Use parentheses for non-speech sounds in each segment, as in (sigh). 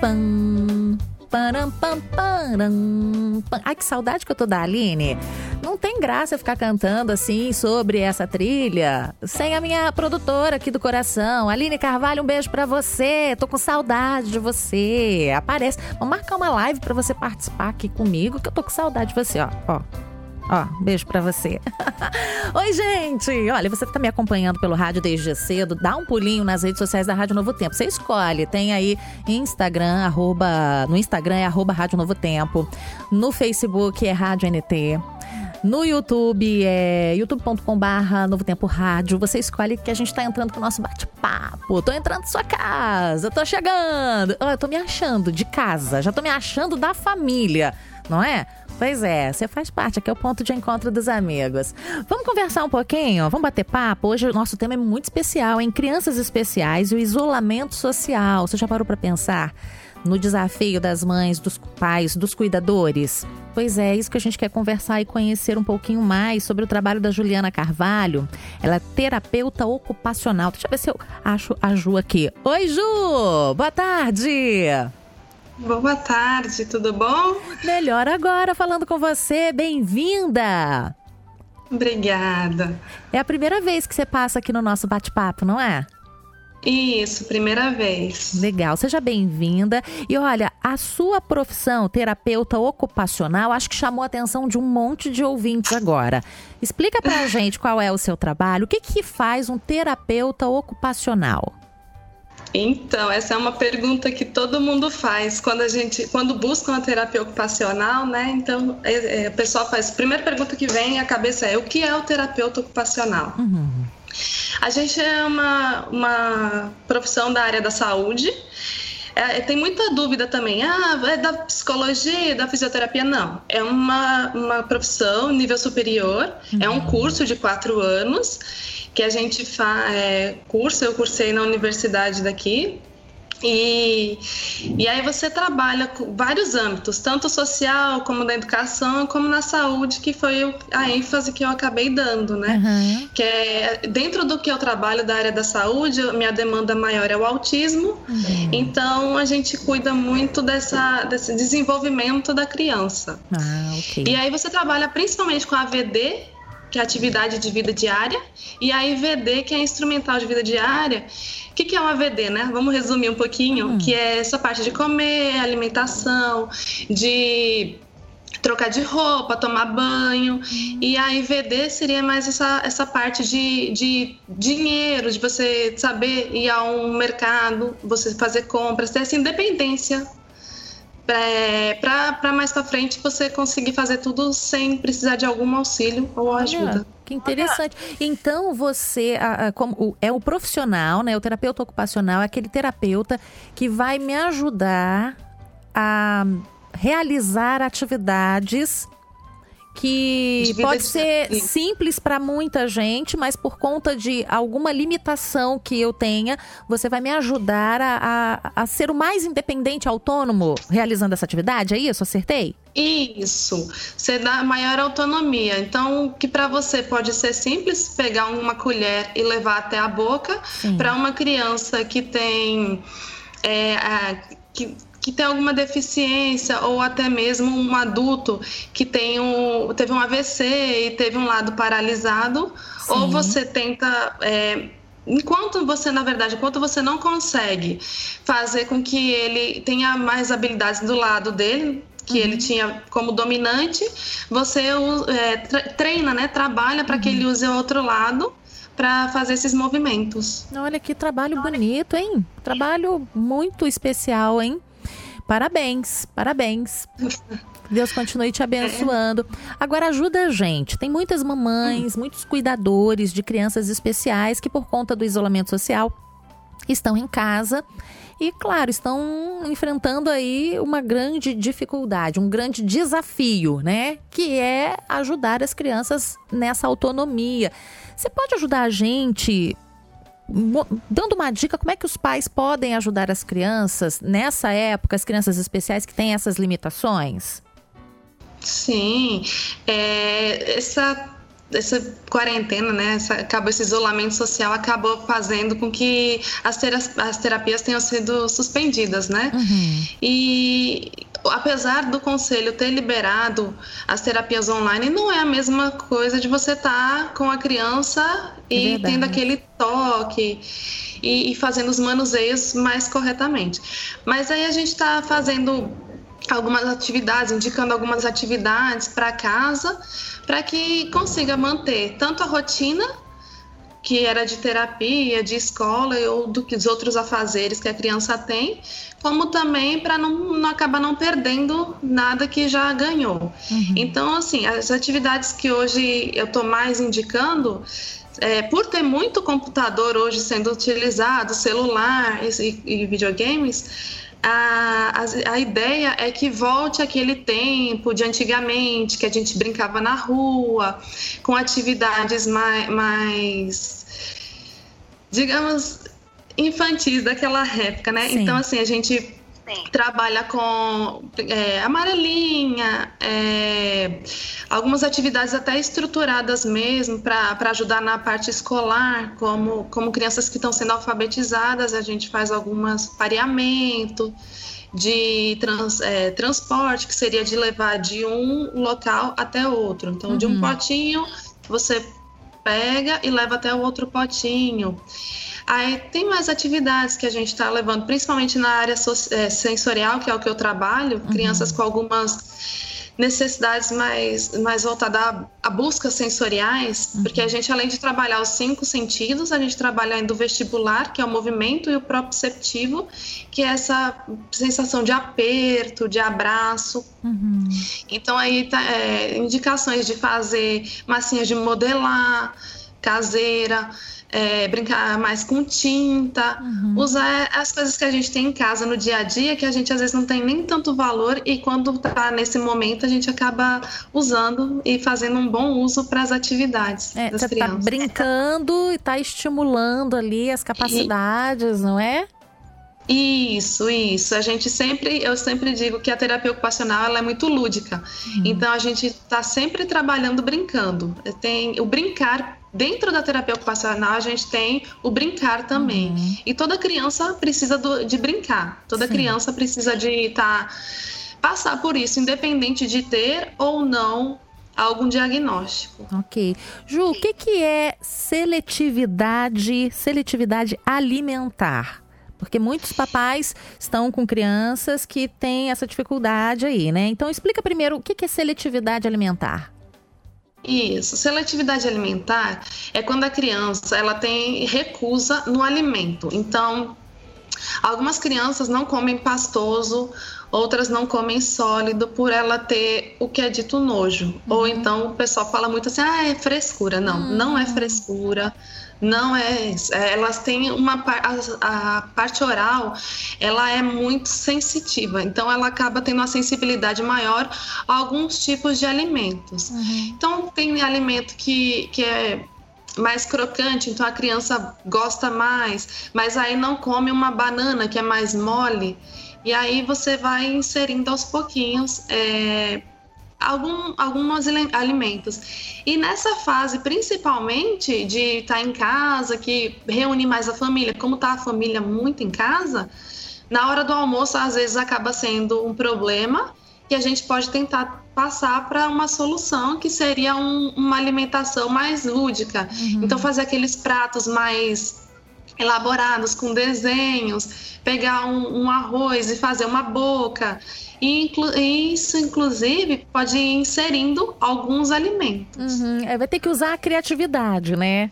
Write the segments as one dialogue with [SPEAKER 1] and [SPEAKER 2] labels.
[SPEAKER 1] pam. Param, pam, pam. Ai, que saudade que eu tô da Aline. Não tem graça eu ficar cantando assim sobre essa trilha sem a minha produtora aqui do coração. Aline Carvalho, um beijo para você. Tô com saudade de você. Aparece. Vou marcar uma live para você participar aqui comigo, que eu tô com saudade de você, ó. Ó, Ó, beijo para você. (laughs) Oi, gente! Olha, você que tá me acompanhando pelo rádio desde cedo, dá um pulinho nas redes sociais da Rádio Novo Tempo. Você escolhe, tem aí Instagram, arroba, no Instagram é arroba Rádio Novo Tempo, no Facebook é Rádio NT. No YouTube é youtube.com/barra Novo Tempo Rádio. Você escolhe que a gente tá entrando pro nosso bate-papo. Tô entrando na sua casa, tô chegando. Oh, eu tô me achando de casa, já tô me achando da família, não é? Pois é, você faz parte, aqui é o ponto de encontro dos amigos. Vamos conversar um pouquinho? Vamos bater papo? Hoje o nosso tema é muito especial, em crianças especiais e o isolamento social. Você já parou para pensar no desafio das mães, dos pais, dos cuidadores? Pois é, isso que a gente quer conversar e conhecer um pouquinho mais sobre o trabalho da Juliana Carvalho. Ela é terapeuta ocupacional. Deixa eu ver se eu acho a Ju aqui. Oi, Ju! Boa tarde!
[SPEAKER 2] Boa tarde, tudo bom?
[SPEAKER 1] Melhor agora falando com você. Bem-vinda!
[SPEAKER 2] Obrigada.
[SPEAKER 1] É a primeira vez que você passa aqui no nosso bate-papo, não é?
[SPEAKER 2] Isso, primeira vez.
[SPEAKER 1] Legal, seja bem-vinda. E olha, a sua profissão, terapeuta ocupacional, acho que chamou a atenção de um monte de ouvintes agora. Explica pra (laughs) gente qual é o seu trabalho, o que que faz um terapeuta ocupacional?
[SPEAKER 2] Então, essa é uma pergunta que todo mundo faz quando a gente, quando busca uma terapia ocupacional, né? Então, é, é, a pessoa faz, a primeira pergunta que vem à cabeça é: o que é o terapeuta ocupacional? Uhum. A gente é uma, uma profissão da área da saúde. É, tem muita dúvida também. Ah, é da psicologia, da fisioterapia? Não. É uma, uma profissão nível superior, uhum. é um uhum. curso de quatro anos que a gente faz é, curso, eu cursei na universidade daqui, e, e aí você trabalha com vários âmbitos, tanto social como da educação, como na saúde, que foi a ênfase que eu acabei dando, né? Uhum. Que é dentro do que eu trabalho da área da saúde, minha demanda maior é o autismo. Uhum. Então a gente cuida muito dessa, desse desenvolvimento da criança. Ah, okay. E aí você trabalha principalmente com a AVD, que é atividade de vida diária, e a IVD, que é instrumental de vida diária. O que, que é uma AVD, né? Vamos resumir um pouquinho, hum. que é essa parte de comer, alimentação, de trocar de roupa, tomar banho. Hum. E a IVD seria mais essa, essa parte de, de dinheiro, de você saber ir a um mercado, você fazer compras, ter essa independência é, para mais para frente você conseguir fazer tudo sem precisar de algum auxílio ou ajuda.
[SPEAKER 1] Que interessante. Então você, a, a, como, é o profissional, né? O terapeuta ocupacional é aquele terapeuta que vai me ajudar a realizar atividades que pode ser simples para muita gente, mas por conta de alguma limitação que eu tenha, você vai me ajudar a, a, a ser o mais independente, autônomo, realizando essa atividade? É isso? Acertei?
[SPEAKER 2] Isso, você dá maior autonomia. Então, que para você pode ser simples, pegar uma colher e levar até a boca, para uma criança que tem. É, a, que, que tem alguma deficiência ou até mesmo um adulto que tem um, teve um AVC e teve um lado paralisado, Sim. ou você tenta é, enquanto você, na verdade, enquanto você não consegue fazer com que ele tenha mais habilidades do lado dele, que uhum. ele tinha como dominante, você é, treina, né? Trabalha para uhum. que ele use o outro lado para fazer esses movimentos.
[SPEAKER 1] Olha que trabalho bonito, hein? Trabalho muito especial, hein? Parabéns, parabéns. (laughs) Deus continue te abençoando. Agora ajuda a gente. Tem muitas mamães, muitos cuidadores de crianças especiais que por conta do isolamento social estão em casa e, claro, estão enfrentando aí uma grande dificuldade, um grande desafio, né? Que é ajudar as crianças nessa autonomia. Você pode ajudar a gente dando uma dica, como é que os pais podem ajudar as crianças nessa época, as crianças especiais que têm essas limitações?
[SPEAKER 2] Sim, é, essa essa quarentena, né, essa, acabou esse isolamento social, acabou fazendo com que as, terapias, as terapias tenham sido suspendidas, né? Uhum. E apesar do conselho ter liberado as terapias online, não é a mesma coisa de você estar tá com a criança e tendo aquele toque e, e fazendo os manuseios mais corretamente. Mas aí a gente está fazendo algumas atividades, indicando algumas atividades para casa, para que consiga manter tanto a rotina que era de terapia, de escola ou do que os outros afazeres que a criança tem, como também para não, não acabar não perdendo nada que já ganhou. Uhum. Então, assim, as atividades que hoje eu estou mais indicando é, por ter muito computador hoje sendo utilizado, celular e, e videogames, a, a, a, ideia é que volte aquele tempo de antigamente, que a gente brincava na rua, com atividades mais, mais digamos, infantis daquela época, né? Sim. Então, assim, a gente Sim. trabalha com é, amarelinha, é, algumas atividades até estruturadas mesmo para ajudar na parte escolar, como, como crianças que estão sendo alfabetizadas, a gente faz algumas pareamento de trans, é, transporte, que seria de levar de um local até outro. Então, uhum. de um uhum. potinho, você pega e leva até o outro potinho. Aí tem mais atividades que a gente está levando, principalmente na área é, sensorial, que é o que eu trabalho, uhum. crianças com algumas necessidades mais, mais voltadas à, à busca sensoriais, uhum. porque a gente, além de trabalhar os cinco sentidos, a gente trabalha ainda o vestibular, que é o movimento, e o proprioceptivo, que é essa sensação de aperto, de abraço. Uhum. Então, aí, tá, é, indicações de fazer massinhas de modelar, caseira, é, brincar mais com tinta, uhum. usar as coisas que a gente tem em casa no dia a dia, que a gente às vezes não tem nem tanto valor, e quando está nesse momento a gente acaba usando e fazendo um bom uso para as atividades é, das você tá crianças.
[SPEAKER 1] Tá brincando e está estimulando ali as capacidades, e... não é?
[SPEAKER 2] Isso, isso. A gente sempre, eu sempre digo que a terapia ocupacional ela é muito lúdica. Uhum. Então a gente está sempre trabalhando brincando. Tem o brincar Dentro da terapia ocupacional, a gente tem o brincar também. Uhum. E toda criança precisa do, de brincar. Toda Sim. criança precisa de tá, passar por isso, independente de ter ou não algum diagnóstico.
[SPEAKER 1] Ok. Ju, o que, que é seletividade, seletividade alimentar? Porque muitos papais estão com crianças que têm essa dificuldade aí, né? Então explica primeiro o que é seletividade alimentar.
[SPEAKER 2] Isso, seletividade alimentar é quando a criança ela tem recusa no alimento. Então, algumas crianças não comem pastoso, outras não comem sólido por ela ter o que é dito nojo. Uhum. Ou então o pessoal fala muito assim: "Ah, é frescura". Não, uhum. não é frescura não é, é, elas têm uma a, a, parte oral, ela é muito sensitiva, então ela acaba tendo uma sensibilidade maior a alguns tipos de alimentos. Uhum. Então tem alimento que, que é mais crocante, então a criança gosta mais, mas aí não come uma banana que é mais mole. E aí você vai inserindo aos pouquinhos é, algum, alguns alimentos. E nessa fase, principalmente de estar tá em casa, que reúne mais a família, como está a família muito em casa, na hora do almoço às vezes acaba sendo um problema que a gente pode tentar passar para uma solução que seria um, uma alimentação mais lúdica. Uhum. Então fazer aqueles pratos mais elaborados com desenhos, pegar um, um arroz e fazer uma boca e isso, inclusive, pode ir inserindo alguns alimentos.
[SPEAKER 1] Uhum. É, vai ter que usar a criatividade, né?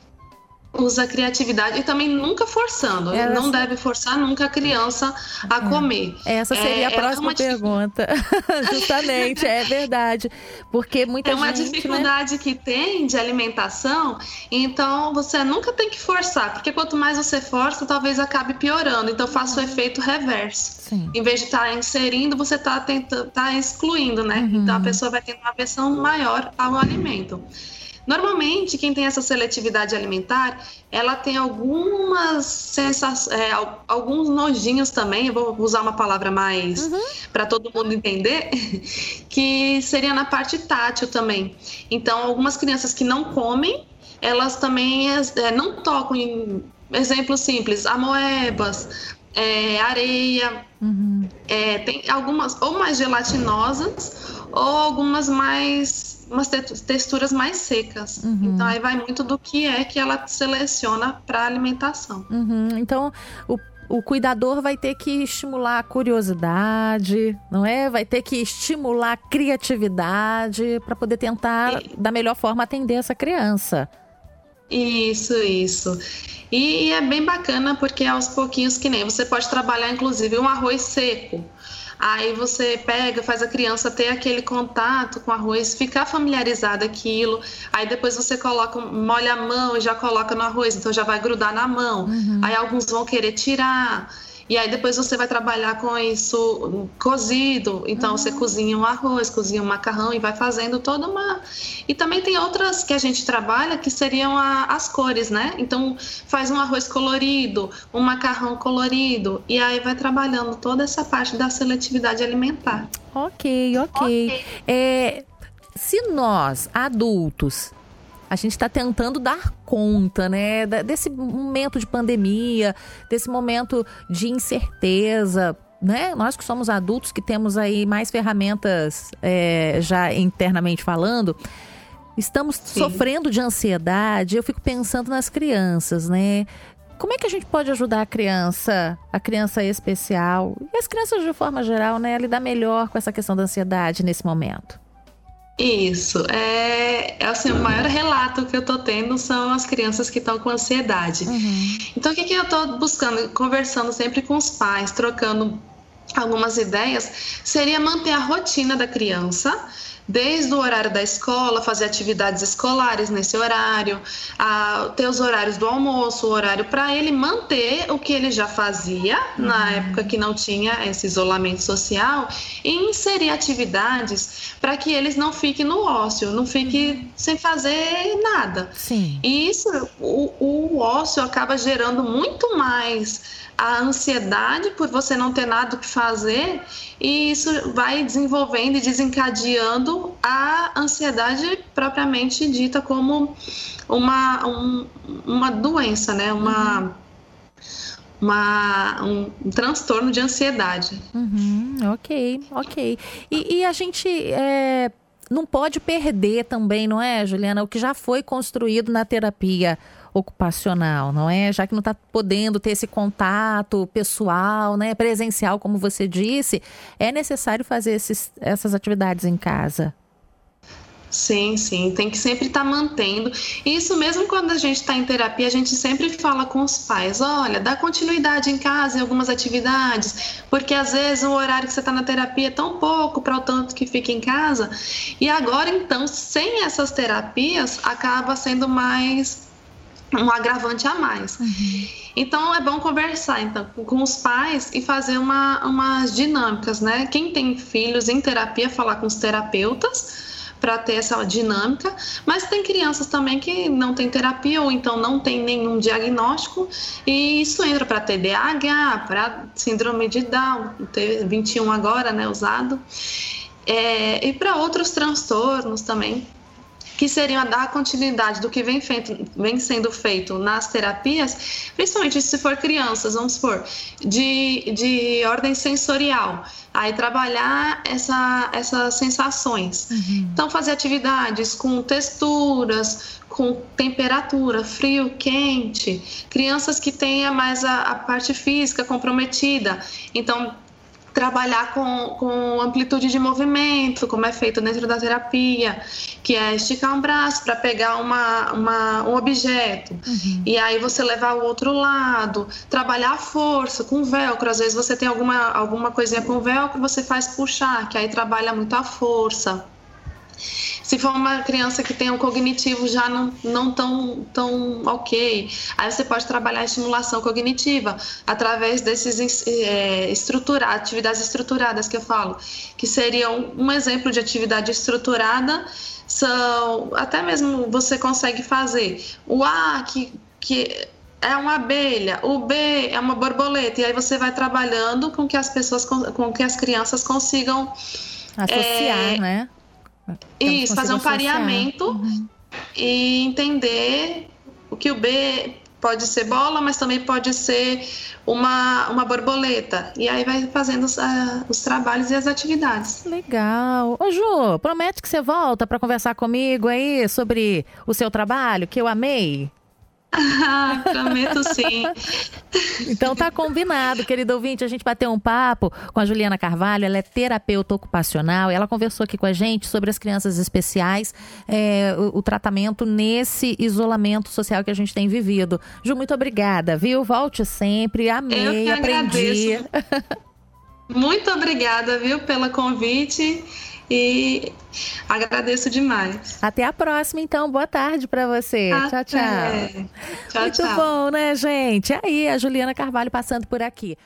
[SPEAKER 2] Usa a criatividade e também nunca forçando. Ela não deve forçar nunca a criança a é. comer.
[SPEAKER 1] Essa seria é, a próxima pergunta. (laughs) Justamente, é verdade. Porque muita
[SPEAKER 2] É uma
[SPEAKER 1] gente,
[SPEAKER 2] né? dificuldade né? que tem de alimentação, então você nunca tem que forçar, porque quanto mais você força, talvez acabe piorando. Então faça o efeito reverso. Sim. Em vez de estar tá inserindo, você está tentando, tá excluindo, né? Uhum. Então a pessoa vai ter uma aversão maior ao alimento. Normalmente, quem tem essa seletividade alimentar, ela tem algumas sensações, é, alguns nojinhos também, eu vou usar uma palavra mais uhum. para todo mundo entender, (laughs) que seria na parte tátil também. Então, algumas crianças que não comem, elas também é, não tocam em exemplos simples, amoebas, é, areia, uhum. é, tem algumas ou mais gelatinosas ou algumas mais umas texturas mais secas. Uhum. Então aí vai muito do que é que ela seleciona para alimentação.
[SPEAKER 1] Uhum. Então o o cuidador vai ter que estimular a curiosidade, não é? Vai ter que estimular a criatividade para poder tentar, e... da melhor forma, atender essa criança.
[SPEAKER 2] Isso, isso. E é bem bacana porque aos pouquinhos que nem você pode trabalhar inclusive um arroz seco. Aí você pega, faz a criança ter aquele contato com o arroz, ficar familiarizada aquilo. Aí depois você coloca, molha a mão e já coloca no arroz, então já vai grudar na mão. Uhum. Aí alguns vão querer tirar. E aí depois você vai trabalhar com isso cozido. Então uhum. você cozinha um arroz, cozinha um macarrão e vai fazendo toda uma. E também tem outras que a gente trabalha que seriam a, as cores, né? Então faz um arroz colorido, um macarrão colorido e aí vai trabalhando toda essa parte da seletividade alimentar.
[SPEAKER 1] Ok, ok. okay. É, se nós adultos a gente está tentando dar conta, né, desse momento de pandemia, desse momento de incerteza, né? Nós que somos adultos, que temos aí mais ferramentas é, já internamente falando, estamos Sim. sofrendo de ansiedade. Eu fico pensando nas crianças, né? Como é que a gente pode ajudar a criança, a criança especial e as crianças de forma geral, né, a lidar melhor com essa questão da ansiedade nesse momento?
[SPEAKER 2] Isso. É, é assim, o maior relato que eu tô tendo são as crianças que estão com ansiedade. Uhum. Então, o que, que eu tô buscando? Conversando sempre com os pais, trocando algumas ideias, seria manter a rotina da criança desde o horário da escola, fazer atividades escolares nesse horário, a, ter os horários do almoço, o horário para ele manter o que ele já fazia uhum. na época que não tinha esse isolamento social e inserir atividades para que eles não fiquem no ócio, não fiquem uhum. sem fazer nada.
[SPEAKER 1] Sim.
[SPEAKER 2] E isso, o, o ócio acaba gerando muito mais a ansiedade por você não ter nada o que fazer e isso vai desenvolvendo e desencadeando a ansiedade propriamente dita como uma, um, uma doença, né? Uma, uhum. uma, um, um, transtorno de ansiedade.
[SPEAKER 1] Uhum, ok, ok. E, e a gente é, não pode perder também, não é, Juliana, o que já foi construído na terapia ocupacional, não é? Já que não está podendo ter esse contato pessoal, né, presencial, como você disse, é necessário fazer esses, essas atividades em casa.
[SPEAKER 2] Sim, sim, tem que sempre estar tá mantendo. Isso mesmo quando a gente está em terapia, a gente sempre fala com os pais: olha, dá continuidade em casa em algumas atividades, porque às vezes o horário que você está na terapia é tão pouco para o tanto que fica em casa. E agora, então, sem essas terapias, acaba sendo mais um agravante a mais. Uhum. Então é bom conversar então, com os pais e fazer uma, umas dinâmicas, né? Quem tem filhos em terapia, falar com os terapeutas para ter essa dinâmica, mas tem crianças também que não tem terapia ou então não tem nenhum diagnóstico e isso entra para TDAH, para síndrome de Down, t 21 agora, né, usado, é, e para outros transtornos também que seriam a dar continuidade do que vem, feito, vem sendo feito nas terapias, principalmente se for crianças, vamos supor, de, de ordem sensorial. Aí trabalhar essa, essas sensações. Uhum. Então, fazer atividades com texturas, com temperatura, frio, quente, crianças que tenham mais a, a parte física comprometida. Então, trabalhar com, com amplitude de movimento, como é feito dentro da terapia, que é esticar um braço para pegar uma, uma, um objeto, uhum. e aí você levar o outro lado, trabalhar a força com velcro, às vezes você tem alguma, alguma coisinha com velcro, você faz puxar, que aí trabalha muito a força. Se for uma criança que tem um cognitivo já não, não tão, tão ok, aí você pode trabalhar a estimulação cognitiva através desses é, estruturar, atividades estruturadas que eu falo, que seriam um exemplo de atividade estruturada são até mesmo você consegue fazer o A que, que é uma abelha, o B é uma borboleta, e aí você vai trabalhando com que as pessoas, com que as crianças consigam
[SPEAKER 1] associar, é, né?
[SPEAKER 2] Isso, fazer um pareamento uhum. e entender o que o B pode ser bola, mas também pode ser uma, uma borboleta. E aí vai fazendo os, uh, os trabalhos e as atividades.
[SPEAKER 1] Legal. Ô Ju, promete que você volta para conversar comigo aí sobre o seu trabalho, que eu amei.
[SPEAKER 2] Ah, prometo sim.
[SPEAKER 1] então tá combinado, querido ouvinte. A gente bateu um papo com a Juliana Carvalho, ela é terapeuta ocupacional. Ela conversou aqui com a gente sobre as crianças especiais, é, o, o, tratamento nesse isolamento social que a gente tem vivido. Ju, muito obrigada, viu? Volte sempre. Amei, aprendi. (laughs)
[SPEAKER 2] Muito obrigada, viu, pelo convite e agradeço demais.
[SPEAKER 1] Até a próxima, então. Boa tarde para você. Até. Tchau, tchau.
[SPEAKER 2] Tchau,
[SPEAKER 1] Muito
[SPEAKER 2] tchau.
[SPEAKER 1] bom, né, gente? Aí, a Juliana Carvalho passando por aqui.